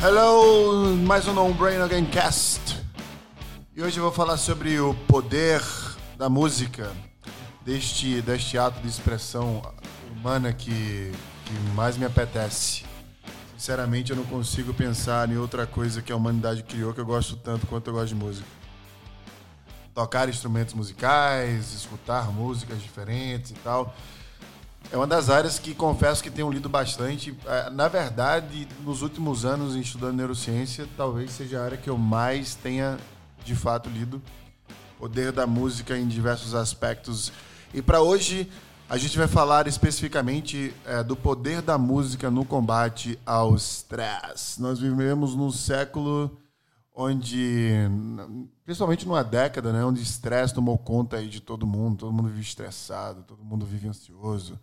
Hello, mais um Non Brain Again Cast. E hoje eu vou falar sobre o poder da música, deste, deste ato de expressão humana que, que mais me apetece. Sinceramente, eu não consigo pensar em outra coisa que a humanidade criou que eu gosto tanto quanto eu gosto de música. Tocar instrumentos musicais, escutar músicas diferentes e tal. É uma das áreas que confesso que tenho lido bastante. É, na verdade, nos últimos anos, estudando neurociência, talvez seja a área que eu mais tenha de fato lido. Poder da música em diversos aspectos. E para hoje, a gente vai falar especificamente é, do poder da música no combate ao stress. Nós vivemos num século onde, principalmente numa década, né, onde estresse tomou conta aí de todo mundo, todo mundo vive estressado, todo mundo vive ansioso.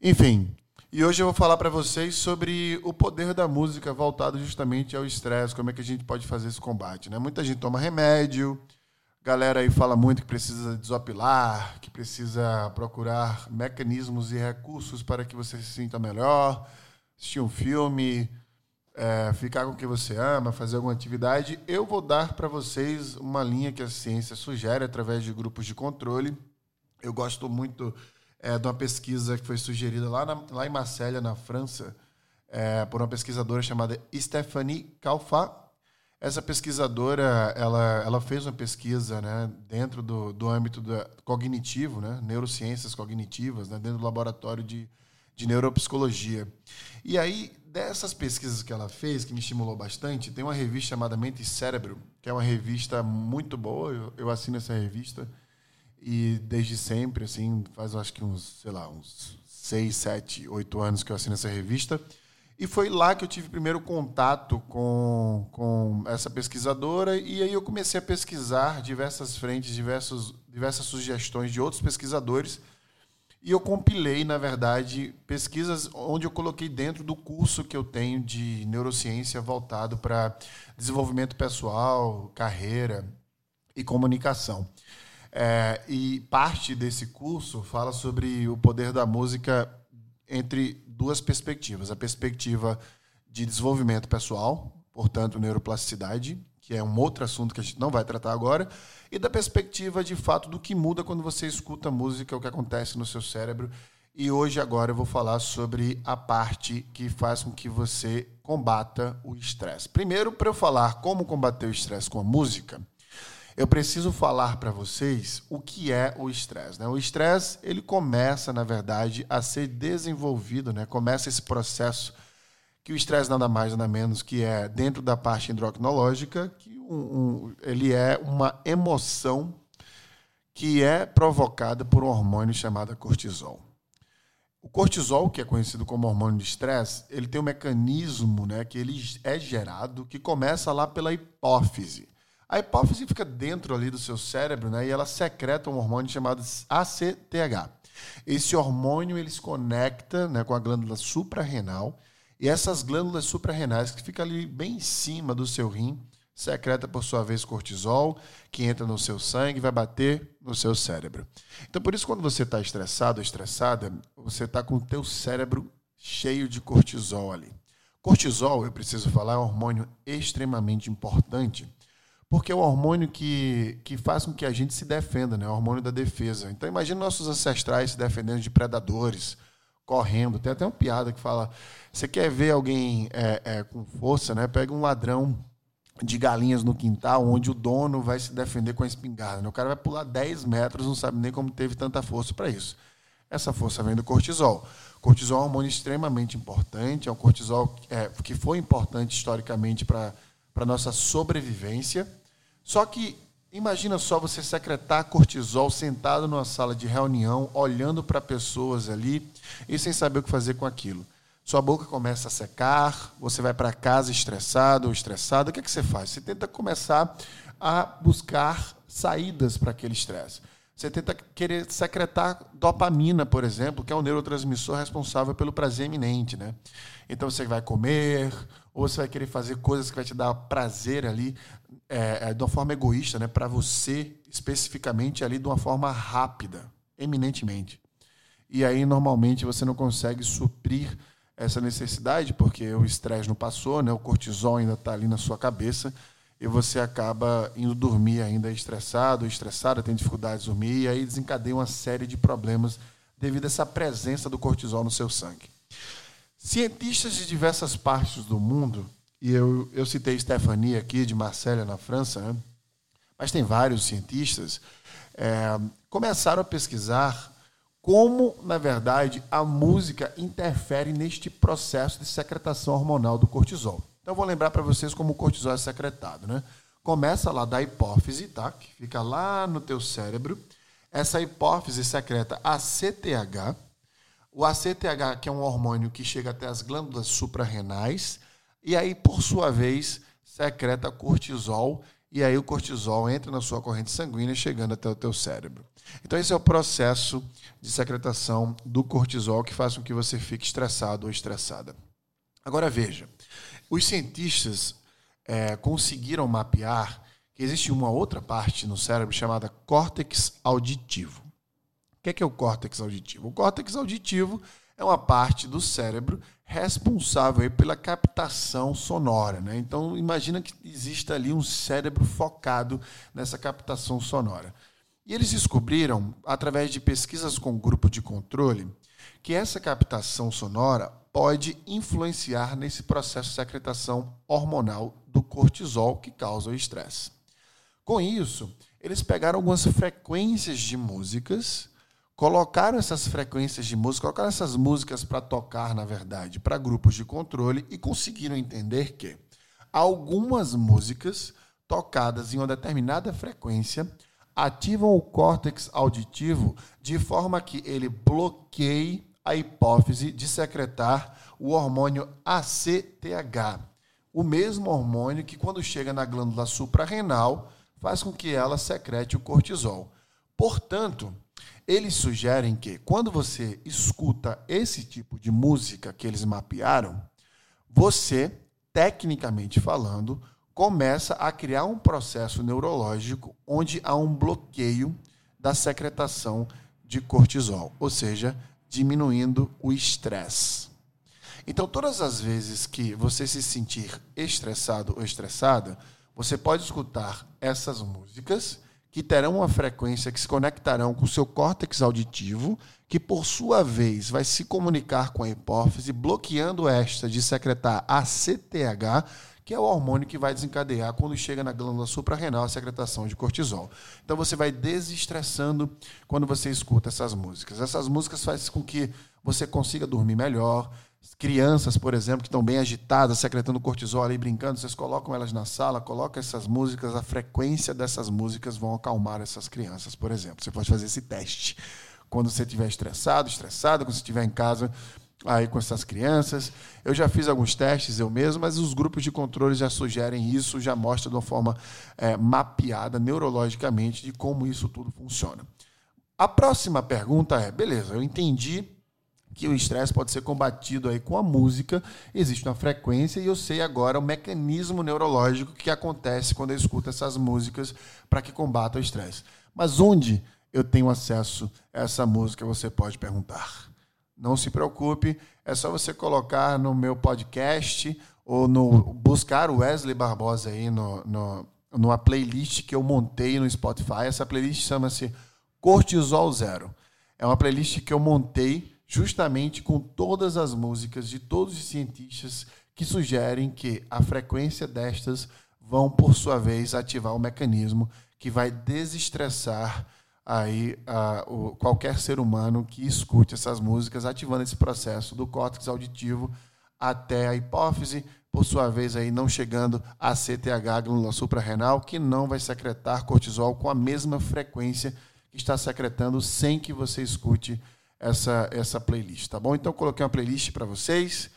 Enfim, e hoje eu vou falar para vocês sobre o poder da música voltado justamente ao estresse, como é que a gente pode fazer esse combate. Né? Muita gente toma remédio, galera aí fala muito que precisa desopilar, que precisa procurar mecanismos e recursos para que você se sinta melhor, assistir um filme, é, ficar com o que você ama, fazer alguma atividade. Eu vou dar para vocês uma linha que a ciência sugere através de grupos de controle. Eu gosto muito é, de uma pesquisa que foi sugerida lá, na, lá em Marselha, na França, é, por uma pesquisadora chamada Stephanie Calfat. Essa pesquisadora, ela, ela fez uma pesquisa né, dentro do, do âmbito do cognitivo, né, neurociências cognitivas, né, dentro do laboratório de, de neuropsicologia. E aí, dessas pesquisas que ela fez, que me estimulou bastante, tem uma revista chamada Mente e Cérebro, que é uma revista muito boa, eu, eu assino essa revista, e desde sempre, assim, faz acho que uns, sei lá, uns seis, sete, oito anos que eu assino essa revista. E foi lá que eu tive primeiro contato com, com essa pesquisadora, e aí eu comecei a pesquisar diversas frentes, diversos, diversas sugestões de outros pesquisadores. E eu compilei, na verdade, pesquisas onde eu coloquei dentro do curso que eu tenho de neurociência voltado para desenvolvimento pessoal, carreira e comunicação. É, e parte desse curso fala sobre o poder da música entre duas perspectivas. A perspectiva de desenvolvimento pessoal, portanto, neuroplasticidade, que é um outro assunto que a gente não vai tratar agora, e da perspectiva de fato do que muda quando você escuta música, o que acontece no seu cérebro. E hoje, agora, eu vou falar sobre a parte que faz com que você combata o estresse. Primeiro, para eu falar como combater o estresse com a música, eu preciso falar para vocês o que é o estresse. Né? O estresse ele começa, na verdade, a ser desenvolvido, né? começa esse processo que o estresse nada mais nada menos que é dentro da parte endocrinológica, que um, um, ele é uma emoção que é provocada por um hormônio chamado cortisol. O cortisol, que é conhecido como hormônio de estresse, ele tem um mecanismo né, que ele é gerado que começa lá pela hipófise. A hipófise fica dentro ali do seu cérebro, né? E ela secreta um hormônio chamado ACTH. Esse hormônio ele se conecta né, com a glândula suprarrenal e essas glândulas suprarrenais que ficam ali bem em cima do seu rim secreta por sua vez cortisol, que entra no seu sangue e vai bater no seu cérebro. Então por isso quando você está estressado ou estressada, você está com o teu cérebro cheio de cortisol ali. Cortisol, eu preciso falar, é um hormônio extremamente importante porque é o hormônio que, que faz com que a gente se defenda, né? o hormônio da defesa. Então, imagine nossos ancestrais se defendendo de predadores, correndo. Tem até uma piada que fala: você quer ver alguém é, é, com força, né? Pega um ladrão de galinhas no quintal, onde o dono vai se defender com a espingarda. Né? O cara vai pular 10 metros, não sabe nem como teve tanta força para isso. Essa força vem do cortisol. Cortisol é um hormônio extremamente importante, é um cortisol é, que foi importante historicamente para a nossa sobrevivência. Só que imagina só você secretar cortisol sentado numa sala de reunião, olhando para pessoas ali e sem saber o que fazer com aquilo. Sua boca começa a secar, você vai para casa estressado ou estressado. O que, é que você faz? Você tenta começar a buscar saídas para aquele estresse. Você tenta querer secretar dopamina, por exemplo, que é o neurotransmissor responsável pelo prazer iminente, né? Então você vai comer, ou você vai querer fazer coisas que vai te dar prazer ali é, é, de uma forma egoísta, né? Para você especificamente ali de uma forma rápida, eminentemente. E aí normalmente você não consegue suprir essa necessidade, porque o estresse não passou, né? o cortisol ainda está ali na sua cabeça, e você acaba indo dormir ainda estressado, estressada, tem dificuldade de dormir, e aí desencadeia uma série de problemas devido a essa presença do cortisol no seu sangue. Cientistas de diversas partes do mundo, e eu, eu citei Stephanie aqui, de Marselha, na França, né? mas tem vários cientistas, é, começaram a pesquisar como, na verdade, a música interfere neste processo de secretação hormonal do cortisol. Então, vou lembrar para vocês como o cortisol é secretado. Né? Começa lá da hipófise, tá? que fica lá no teu cérebro. Essa hipófise secreta ACTH. O ACTH, que é um hormônio que chega até as glândulas suprarrenais, e aí, por sua vez, secreta cortisol, e aí o cortisol entra na sua corrente sanguínea, chegando até o teu cérebro. Então, esse é o processo de secretação do cortisol que faz com que você fique estressado ou estressada. Agora, veja, os cientistas é, conseguiram mapear que existe uma outra parte no cérebro chamada córtex auditivo. O que é, que é o córtex auditivo? O córtex auditivo é uma parte do cérebro responsável pela captação sonora. Né? Então, imagina que exista ali um cérebro focado nessa captação sonora. E eles descobriram, através de pesquisas com grupo de controle, que essa captação sonora pode influenciar nesse processo de secretação hormonal do cortisol que causa o estresse. Com isso, eles pegaram algumas frequências de músicas, colocaram essas frequências de música, colocaram essas músicas para tocar, na verdade, para grupos de controle e conseguiram entender que algumas músicas tocadas em uma determinada frequência ativam o córtex auditivo de forma que ele bloqueie a hipófise de secretar o hormônio ACTH, o mesmo hormônio que, quando chega na glândula suprarrenal, faz com que ela secrete o cortisol. Portanto, eles sugerem que, quando você escuta esse tipo de música que eles mapearam, você, tecnicamente falando, começa a criar um processo neurológico onde há um bloqueio da secretação de cortisol, ou seja, diminuindo o estresse. Então, todas as vezes que você se sentir estressado ou estressada, você pode escutar essas músicas que terão uma frequência que se conectarão com o seu córtex auditivo, que por sua vez vai se comunicar com a hipófise, bloqueando esta de secretar ACTH, que é o hormônio que vai desencadear quando chega na glândula suprarrenal a secretação de cortisol. Então você vai desestressando quando você escuta essas músicas. Essas músicas fazem com que você consiga dormir melhor. Crianças, por exemplo, que estão bem agitadas, secretando cortisol ali, brincando, vocês colocam elas na sala, colocam essas músicas, a frequência dessas músicas vão acalmar essas crianças, por exemplo. Você pode fazer esse teste. Quando você estiver estressado, estressado, quando você estiver em casa, aí com essas crianças. Eu já fiz alguns testes eu mesmo, mas os grupos de controle já sugerem isso, já mostram de uma forma é, mapeada neurologicamente de como isso tudo funciona. A próxima pergunta é: beleza, eu entendi que o estresse pode ser combatido aí com a música, existe uma frequência e eu sei agora o mecanismo neurológico que acontece quando eu escuto essas músicas para que combata o estresse. Mas onde eu tenho acesso a essa música, você pode perguntar. Não se preocupe, é só você colocar no meu podcast ou no buscar o Wesley Barbosa aí no, no, numa playlist que eu montei no Spotify. Essa playlist chama-se Cortisol Zero. É uma playlist que eu montei justamente com todas as músicas de todos os cientistas que sugerem que a frequência destas vão, por sua vez, ativar o mecanismo que vai desestressar aí uh, o, qualquer ser humano que escute essas músicas, ativando esse processo do córtex auditivo até a hipófise, por sua vez aí não chegando a CTH, glândula suprarrenal, que não vai secretar cortisol com a mesma frequência que está secretando sem que você escute essa, essa playlist, tá bom? Então coloquei uma playlist para vocês.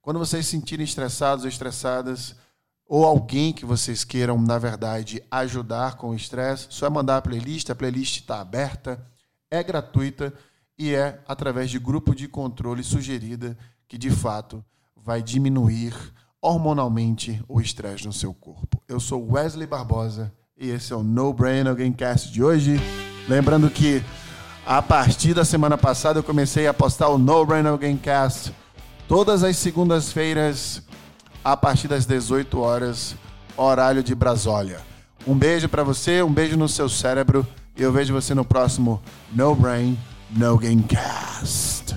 Quando vocês se sentirem estressados ou estressadas, ou alguém que vocês queiram, na verdade, ajudar com o estresse, só é mandar a playlist, a playlist está aberta, é gratuita e é através de grupo de controle sugerida que de fato vai diminuir hormonalmente o estresse no seu corpo. Eu sou Wesley Barbosa e esse é o No Brain Gamecast de hoje. Lembrando que a partir da semana passada eu comecei a postar o No Brain Gamecast todas as segundas-feiras, a partir das 18 horas, horário de Brasólia. Um beijo para você, um beijo no seu cérebro e eu vejo você no próximo No Brain, No Gamecast.